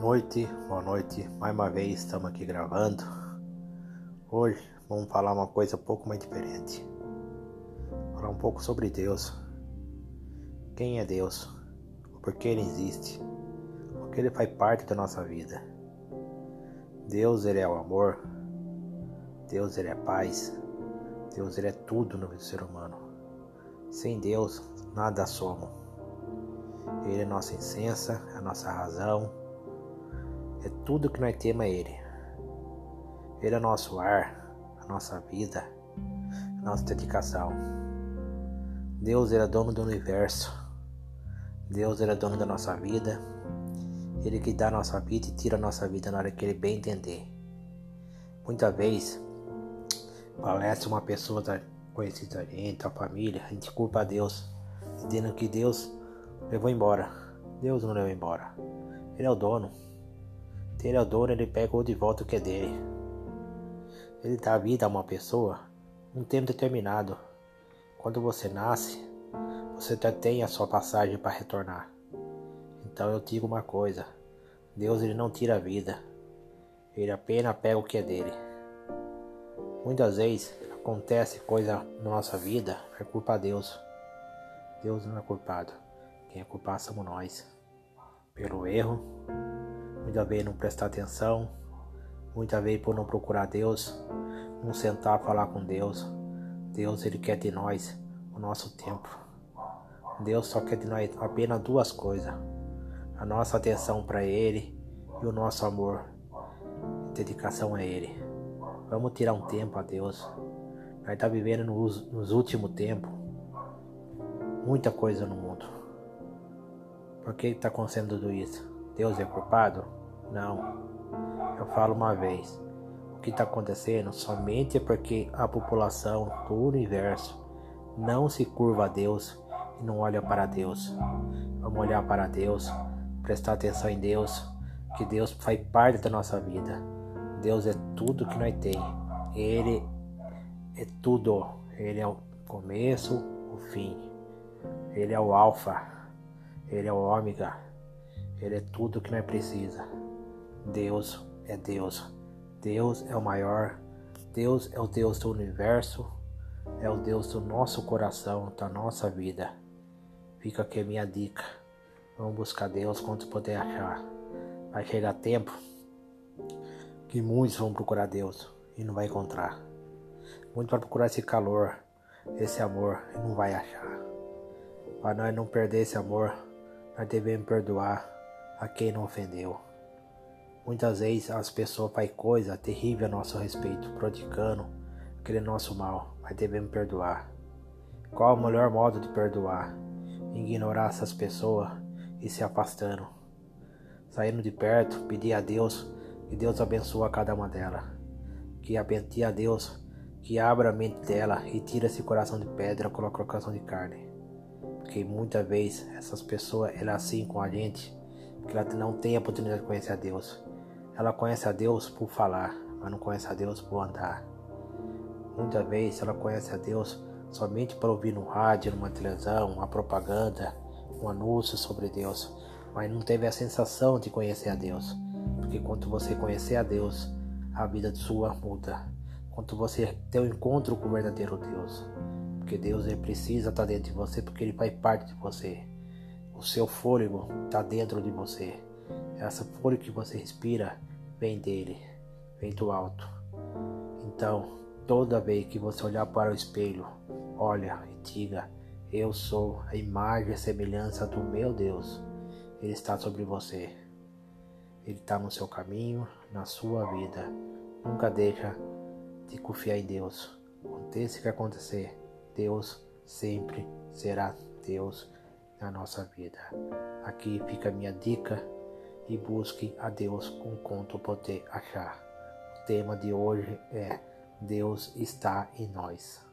noite, boa noite. Mais uma vez estamos aqui gravando. Hoje vamos falar uma coisa um pouco mais diferente. Falar um pouco sobre Deus. Quem é Deus? Por que ele existe? Porque ele faz parte da nossa vida. Deus ele é o amor. Deus ele é paz. Deus ele é tudo no ser humano. Sem Deus nada somos. Ele é nossa essência, a nossa razão. É tudo que nós temos é Ele. Ele é nosso ar, a nossa vida, a nossa dedicação. Deus ele é dono do universo. Deus ele é dono da nossa vida. Ele que dá a nossa vida e tira a nossa vida na hora que ele bem entender. Muitas vezes, parece uma pessoa conhecida a gente, a família, a gente culpa a Deus, dizendo que Deus levou embora. Deus não levou embora. Ele é o dono. Ele o dono, ele pegou de volta o que é dele. Ele dá vida a uma pessoa um tempo determinado. Quando você nasce, você já tem a sua passagem para retornar. Então eu digo uma coisa: Deus ele não tira a vida, ele apenas pega o que é dele. Muitas vezes acontece coisa na nossa vida, é culpa de Deus. Deus não é culpado. Quem é culpado somos nós. Pelo erro, muitas vezes não prestar atenção, muitas vezes por não procurar Deus, não sentar falar com Deus. Deus ele quer de nós o nosso tempo. Deus só quer de nós apenas duas coisas: a nossa atenção para Ele e o nosso amor dedicação a Ele. Vamos tirar um tempo a Deus. Nós está vivendo nos, nos últimos tempos muita coisa no mundo. Por que está acontecendo tudo isso? Deus é culpado? Não. Eu falo uma vez. O que está acontecendo somente é porque a população do universo não se curva a Deus e não olha para Deus. Vamos olhar para Deus, prestar atenção em Deus, que Deus faz parte da nossa vida. Deus é tudo que nós temos. Ele é tudo. Ele é o começo, o fim. Ele é o alfa. Ele é o ômega. Ele é tudo que nós precisa. Deus é Deus. Deus é o maior. Deus é o Deus do universo. É o Deus do nosso coração, da nossa vida. Fica aqui a minha dica. Vamos buscar Deus quanto puder achar. Vai chegar tempo que muitos vão procurar Deus e não vai encontrar. Muitos vão procurar esse calor, esse amor e não vai achar. Para nós não perder esse amor, nós devemos perdoar a quem não ofendeu. Muitas vezes as pessoas fazem coisa terrível a nosso respeito, praticando aquele nosso mal, mas devemos perdoar. Qual o melhor modo de perdoar? Ignorar essas pessoas e se afastando. Saindo de perto, pedir a Deus que Deus abençoe a cada uma delas. Que abençoe a Deus que abra a mente dela e tira esse coração de pedra coloque o coração de carne. Porque muitas vezes essas pessoas elas assim com a gente, que ela não tem a oportunidade de conhecer a Deus. Ela conhece a Deus por falar, mas não conhece a Deus por andar. Muitas vezes ela conhece a Deus somente para ouvir no rádio, numa televisão, uma propaganda, um anúncio sobre Deus, mas não teve a sensação de conhecer a Deus. Porque quando você conhecer a Deus, a vida sua muda. Quando você tem um encontro com o verdadeiro Deus, porque Deus ele precisa estar dentro de você, porque Ele faz parte de você. O seu fôlego está dentro de você. Essa fôlego que você respira vem dele, vem do alto. Então, toda vez que você olhar para o espelho, olha e diga: Eu sou a imagem e semelhança do meu Deus. Ele está sobre você. Ele está no seu caminho, na sua vida. Nunca deixa de confiar em Deus. Aconteça o que acontecer, Deus sempre será Deus na nossa vida. Aqui fica a minha dica e busque a Deus com quanto poder achar. O tema de hoje é Deus está em nós.